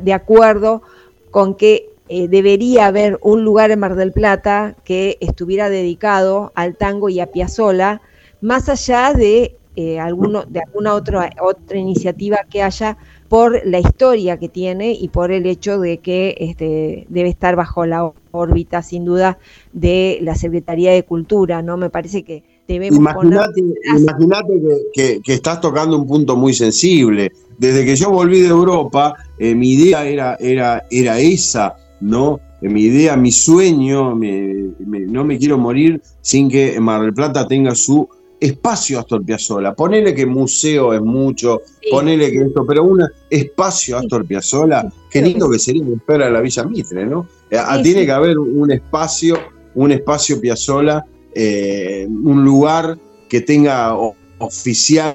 de acuerdo con que eh, debería haber un lugar en Mar del Plata que estuviera dedicado al tango y a Piazzolla, más allá de, eh, alguno, de alguna otra, otra iniciativa que haya por la historia que tiene y por el hecho de que este, debe estar bajo la órbita, sin duda, de la Secretaría de Cultura, ¿no? Me parece que debemos Imagínate, que, estás tocando un punto muy sensible. Desde que yo volví de Europa, eh, mi idea era, era, era esa, ¿no? Eh, mi idea, mi sueño, no me quiero morir sin que Mar del Plata tenga su espacio Astor Piazzolla. Ponele que museo es mucho, ponele que esto, pero un espacio Astor Piazzolla, qué lindo que sería espera la Villa Mitre, ¿no? Eh, tiene que haber un espacio, un espacio Piazzolla eh, un lugar que tenga oficial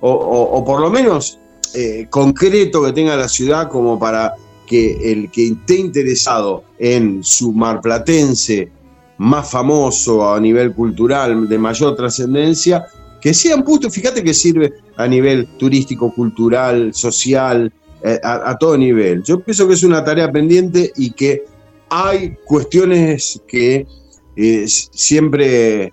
o, por lo menos eh, concreto que tenga la ciudad como para que el que esté interesado en su marplatense más famoso a nivel cultural, de mayor trascendencia, que sean puestos, fíjate que sirve a nivel turístico, cultural, social, eh, a, todo nivel. Yo pienso que es una tarea pendiente y que hay cuestiones que siempre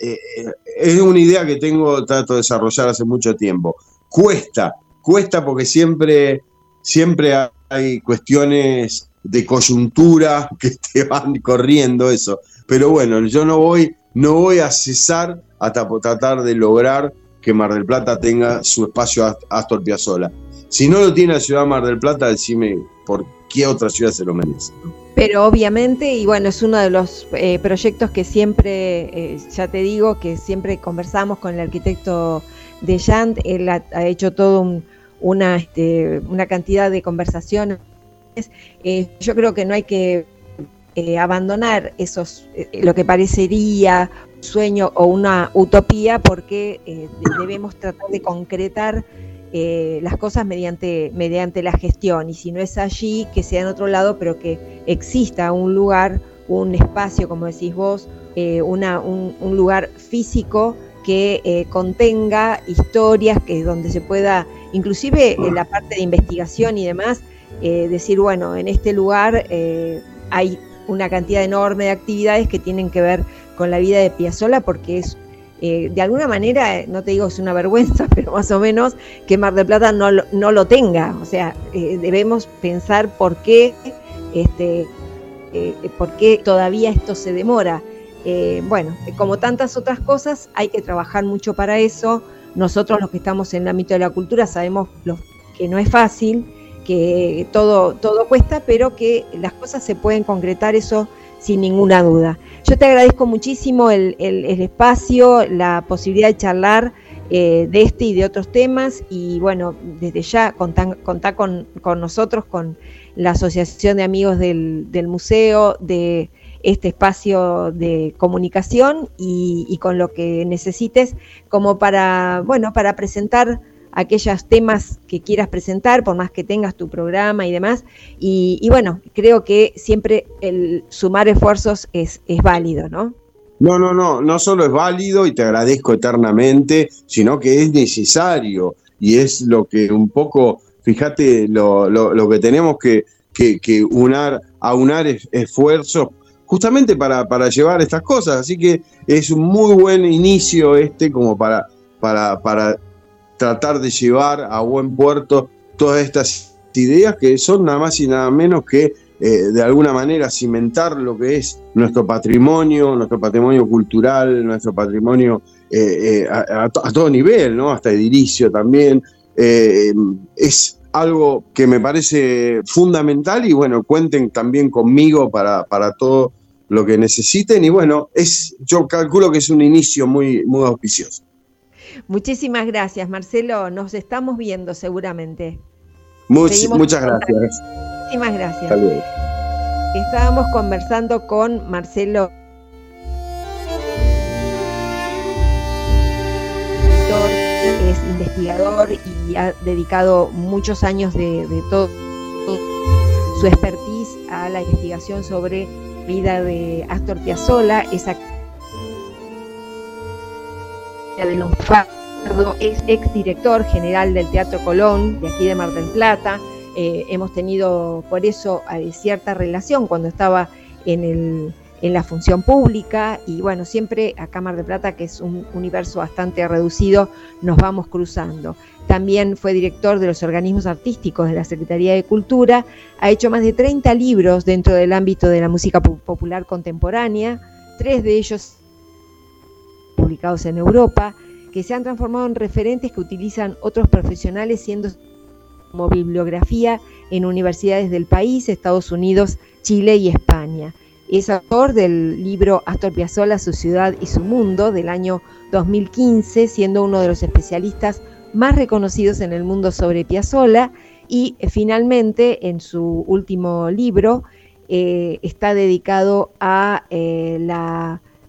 eh, eh, es una idea que tengo, trato de desarrollar hace mucho tiempo. Cuesta, cuesta porque siempre, siempre hay cuestiones de coyuntura [LAUGHS] que te van corriendo eso. Pero bueno, yo no voy, no voy a cesar hasta tratar de lograr que Mar del Plata tenga su espacio Astor Piazzolla. Si no lo tiene la ciudad de Mar del Plata, decime por qué otra ciudad se lo merece. Pero obviamente, y bueno, es uno de los eh, proyectos que siempre, eh, ya te digo, que siempre conversamos con el arquitecto de Jant, él ha, hecho todo una, este, una cantidad de conversaciones. Eh, yo creo que no hay que abandonar esos, lo que parecería un sueño o una utopía, porque debemos tratar de concretar eh, las cosas mediante, mediante la gestión y si no es allí, que sea en otro lado, pero que exista un lugar, un espacio, como decís vos, eh, una, un, lugar físico que eh, contenga historias, que donde se pueda, inclusive en la parte de investigación y demás, decir, bueno, en este lugar hay una cantidad enorme de actividades que tienen que ver con la vida de Piazzolla porque es eh, de alguna manera, no te digo es una vergüenza, [LAUGHS] pero más o menos que Mar del Plata no, no lo tenga. O sea, eh, debemos pensar por qué, este, por qué todavía esto se demora. Bueno, como tantas otras cosas, hay que trabajar mucho para eso. Nosotros los que estamos en el ámbito de la cultura sabemos que no es fácil, que todo, todo cuesta, pero que las cosas se pueden concretar, eso sin ninguna duda. Yo te agradezco muchísimo el, espacio, la posibilidad de charlar eh, de este y de otros temas y bueno, desde ya contá, con, nosotros, con la Asociación de Amigos del, Museo, de este espacio de comunicación y, con lo que necesites como para, bueno, para presentar aquellos temas que quieras presentar, por más que tengas tu programa y demás. Y, bueno, creo que siempre el sumar esfuerzos es, es válido, ¿no? No, no, no, no solo es válido y te agradezco eternamente, sino que es necesario y es lo que un poco, fíjate, lo, lo, que tenemos que, que, unar, aunar esfuerzos justamente para, para llevar estas cosas. Así que es un muy buen inicio este como para, para, para tratar de llevar a buen puerto todas estas ideas que son nada más y nada menos que eh, de alguna manera cimentar lo que es nuestro patrimonio, nuestro patrimonio cultural, nuestro patrimonio eh, eh, a, todo nivel, ¿no? hasta edilicio también. es algo que me parece fundamental y bueno, cuenten también conmigo para, para todo lo que necesiten y bueno, es, yo calculo que es un inicio muy, muy auspicioso. Muchísimas gracias, Marcelo. Nos estamos viendo seguramente. muchas gracias. Muchísimas gracias. Estábamos conversando con Marcelo. Investigador y ha dedicado muchos años de, todo su expertise a la investigación sobre vida de Astor Piazzolla, esa de Lombardo, es exdirector general del Teatro Colón, de aquí de Mar del Plata. Eh, hemos tenido por eso eh, cierta relación cuando estaba en, el, en la función pública y bueno, siempre acá Mar del Plata, que es un universo bastante reducido, nos vamos cruzando. También fue director de los organismos artísticos de la Secretaría de Cultura, ha hecho más de 30 libros dentro del ámbito de la música popular contemporánea, tres de ellos publicados en Europa, que se han transformado en referentes que utilizan otros profesionales siendo como bibliografía en universidades del país, Estados Unidos, Chile y España. Es autor del libro Astor Piazzolla, su ciudad y su mundo del año 2015, siendo uno de los especialistas más reconocidos en el mundo sobre Piazzolla y eh, finalmente en su último libro eh, está dedicado a eh,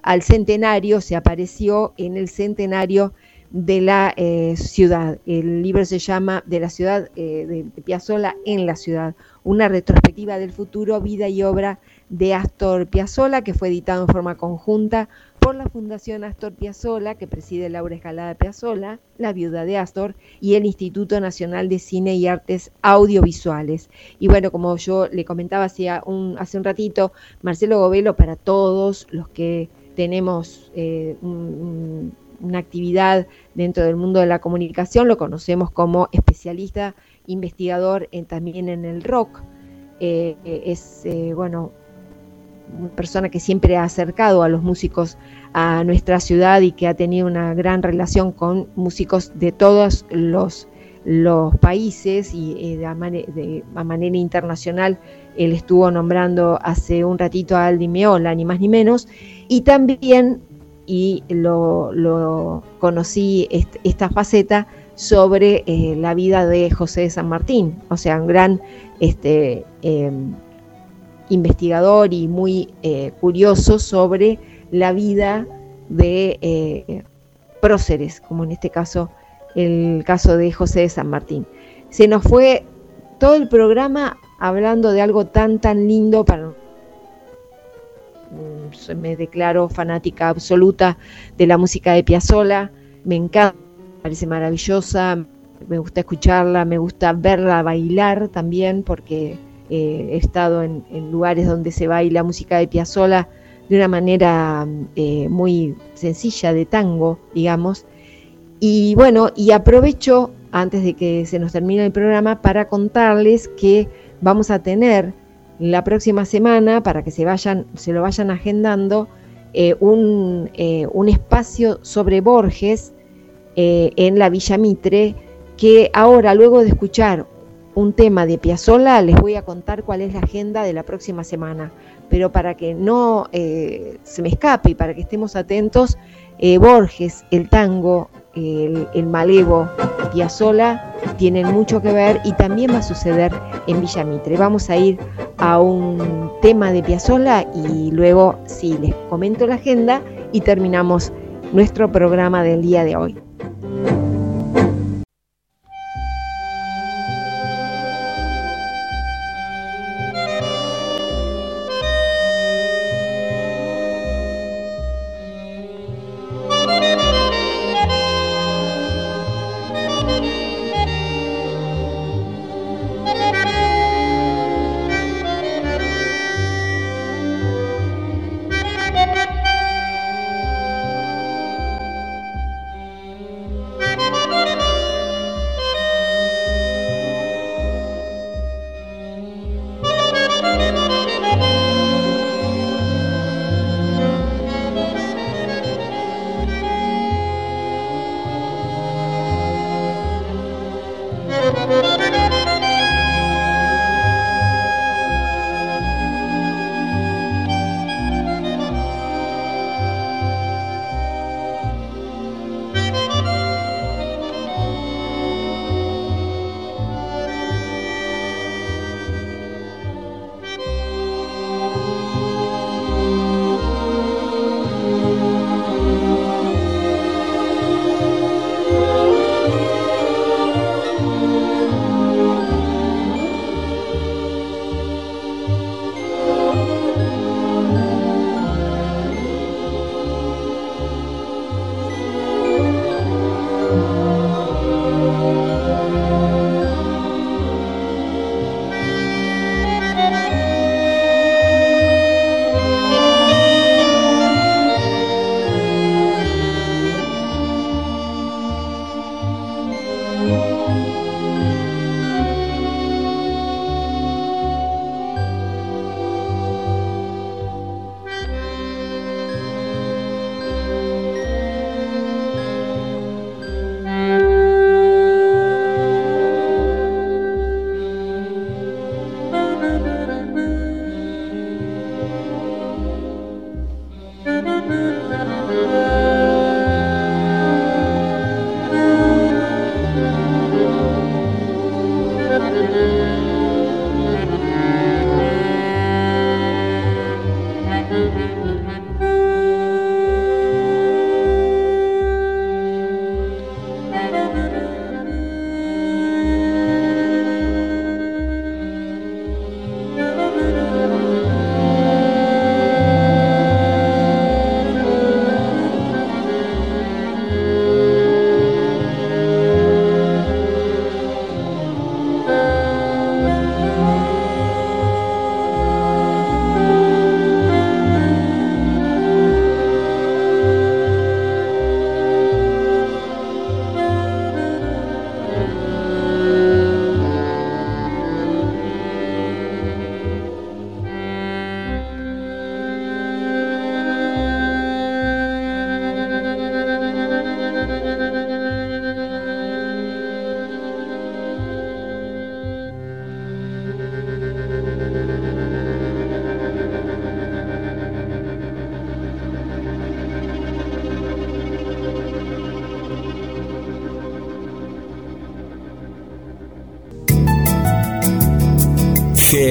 al centenario, se apareció en el centenario de la ciudad. El libro se llama De la ciudad de Piazzolla en la ciudad, una retrospectiva del futuro, vida y obra de Astor Piazzolla, que fue editado en forma conjunta por la Fundación Astor Piazzolla, que preside Laura Escalada Piazzolla, la viuda de Astor, y el Instituto Nacional de Cine y Artes Audiovisuales. Y bueno, como yo le comentaba hace un, hace un ratito, Marcelo Govelo, para todos los que tenemos eh, una actividad dentro del mundo de la comunicación, lo conocemos como especialista investigador en, también en el rock. Eh, eh, es, bueno, persona que siempre ha acercado a los músicos a nuestra ciudad y que ha tenido una gran relación con músicos de todos los, países y de, de, a manera internacional él estuvo nombrando hace un ratito a Aldi Meola, ni más ni menos, y también, y lo, conocí esta faceta, sobre eh, la vida de José de San Martín, o sea, un gran este, em, investigador y muy eh, curioso sobre la vida de eh, próceres, como en este caso el caso de José de San Martín. Se nos fue todo el programa hablando de algo tan, tan lindo para mm, me declaro fanática absoluta de la música de Piazzolla, me encanta, me parece maravillosa, me gusta escucharla, me gusta verla bailar también, porque eh, he estado en, lugares donde se baila música de Piazzolla de una manera eh, muy sencilla de tango, digamos. Y bueno, y aprovecho antes de que se nos termine el programa para contarles que vamos a tener la próxima semana, para que se, vayan, se lo vayan agendando, eh, un, un, espacio sobre Borges en la Villa Mitre, que ahora, luego de escuchar un tema de Piazzolla, les voy a contar cuál es la agenda de la próxima semana. Pero para que no eh, se me escape y para que estemos atentos, eh, Borges, el tango, el, el malevo, Piazzolla tienen mucho que ver y también va a suceder en Villa Mitre. Vamos a ir a un tema de Piazzolla y luego sí les comento la agenda y terminamos nuestro programa del día de hoy.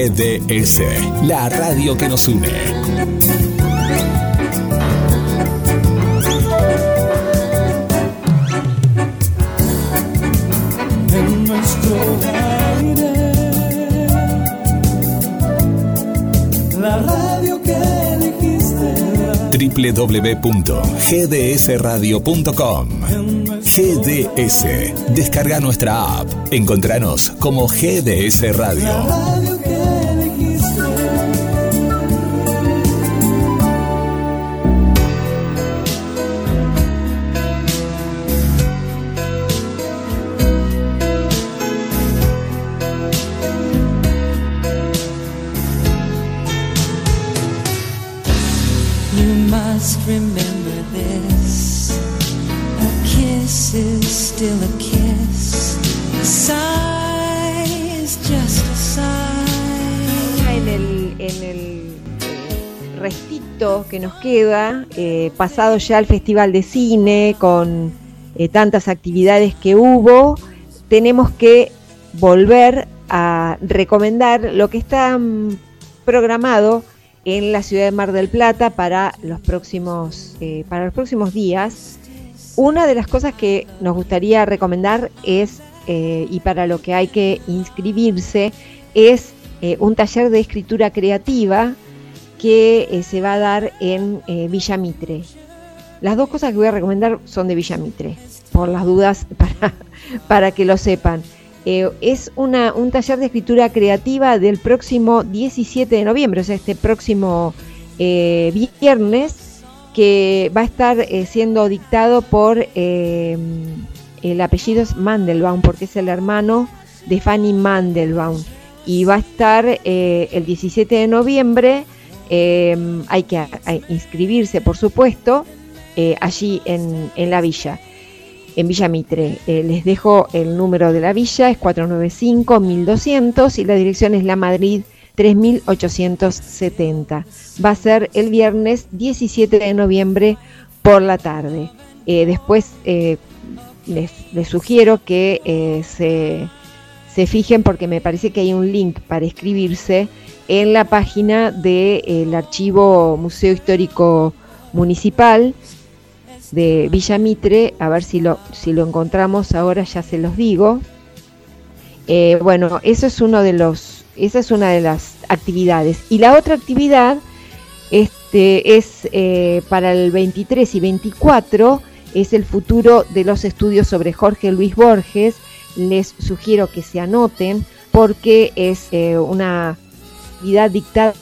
GDS, la radio que nos une. En nuestro aire, la radio que elegiste. www.gdsradio.com GDS. Descarga nuestra app. Encontranos como GDS Radio. Nos queda, eh, pasado ya el Festival de Cine, con eh, tantas actividades que hubo, tenemos que volver a recomendar lo que está mm, programado en la ciudad de Mar del Plata para los próximos, eh, para los próximos días. Una de las cosas que nos gustaría recomendar es, y para lo que hay que inscribirse, es un taller de escritura creativa que eh, se va a dar en eh, Villa Mitre. Las dos cosas que voy a recomendar son de Villa Mitre, por las dudas, [LAUGHS] para, para que lo sepan. Eh, es un taller de escritura creativa del próximo 17 de noviembre, o sea, este próximo eh, viernes, que va a estar siendo dictado por el apellido Mandelbaum, porque es el hermano de Fanny Mandelbaum. Y va a estar el 17 de noviembre, eh, hay que inscribirse, por supuesto, eh, allí en, la villa en Villa Mitre. Eh, les dejo el número de la villa, es 495-1200 y la dirección es La Madrid 3870. Va a ser el viernes 17 de noviembre por la tarde. Eh, después les, sugiero que se, se fijen porque me parece que hay un link para inscribirse en la página del archivo Museo Histórico Municipal de Villa Mitre, a ver si lo, si lo encontramos ahora, ya se los digo. Eh, bueno, eso es uno de los, esa es una de las actividades. Y la otra actividad este, es eh, para el 23 y 24, es el futuro de los estudios sobre Jorge Luis Borges. Les sugiero que se anoten porque es eh, una dictada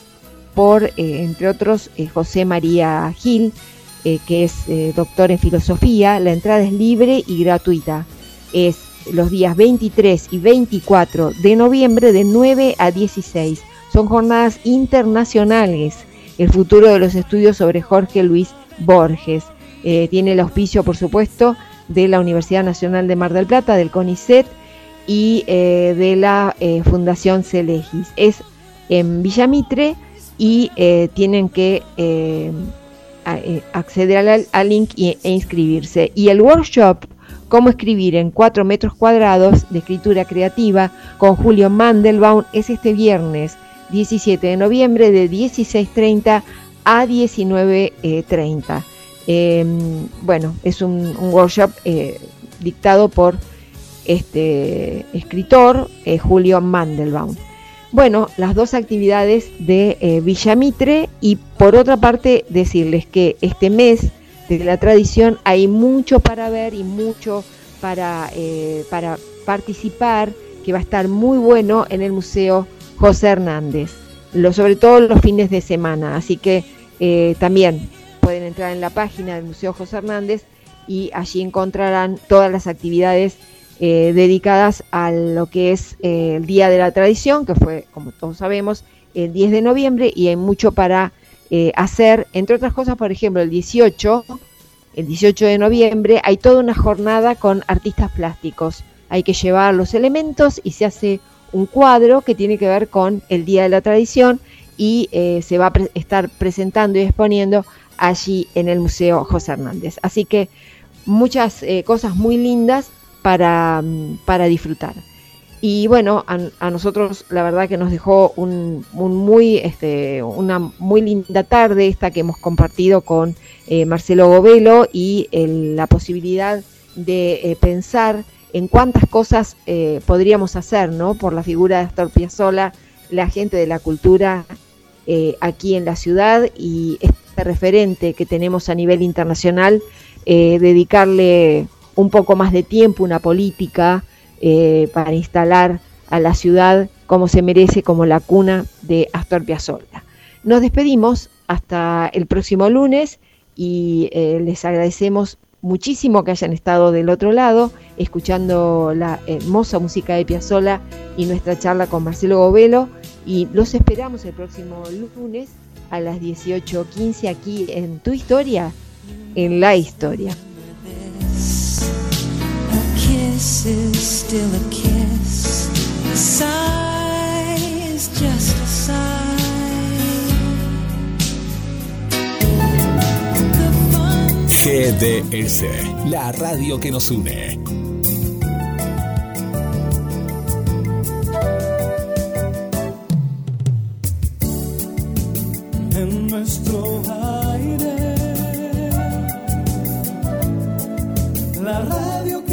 por, eh, entre otros, eh, José María Gil, eh, que es doctor en filosofía. La entrada es libre y gratuita. Es los días 23 y 24 de noviembre de 9 a 16. Son jornadas internacionales. El futuro de los estudios sobre Jorge Luis Borges. Tiene el auspicio, por supuesto, de la Universidad Nacional de Mar del Plata, del CONICET y de la Fundación Celegis. Es en Villa Mitre y eh, tienen que eh, eh, acceder al, link e inscribirse. Y el workshop, cómo escribir en 4 metros cuadrados de escritura creativa con Julio Mandelbaum, es este viernes 17 de noviembre de 16.30 a 19.30. Eh, bueno, es un, workshop dictado por este escritor, Julio Mandelbaum. Bueno, las dos actividades de eh, Villa Mitre y por otra parte decirles que este mes de la tradición hay mucho para ver y mucho para, eh, para participar que va a estar muy bueno en el Museo José Hernández, sobre todo los fines de semana, así que eh, también pueden entrar en la página del Museo José Hernández y allí encontrarán todas las actividades eh, dedicadas a lo que es eh, el Día de la Tradición, que fue, como todos sabemos, el 10 de noviembre, y hay mucho para eh, hacer, entre otras cosas, por ejemplo, el 18, el 18 de noviembre, hay toda una jornada con artistas plásticos. Hay que llevar los elementos y se hace un cuadro que tiene que ver con el Día de la Tradición y se va a estar presentando y exponiendo allí en el Museo José Hernández. Así que muchas cosas muy lindas para, para disfrutar. Y bueno, a, nosotros la verdad que nos dejó un, muy, este, una muy linda tarde esta que hemos compartido con eh, Marcelo Govelo y el- la posibilidad de eh, pensar en cuántas cosas eh, podríamos hacer, ¿no? Por la figura de Astor Piazzolla, la gente de la cultura eh, aquí en la ciudad y este referente que tenemos a nivel internacional, eh, dedicarle un poco más de tiempo, una política eh, para instalar a la ciudad como se merece, como la cuna de Astor Piazzolla. Nos despedimos hasta el próximo lunes y eh, les agradecemos muchísimo que hayan estado del otro lado, escuchando la hermosa música de Piazzolla y nuestra charla con Marcelo Govelo. Y los esperamos el próximo lunes a las 18.15 aquí en Tu Historia, en La Historia. Kiss is still a kiss. A sigh is just a sigh. The fun GDS, la radio que nos une. en nuestro aire. La radio que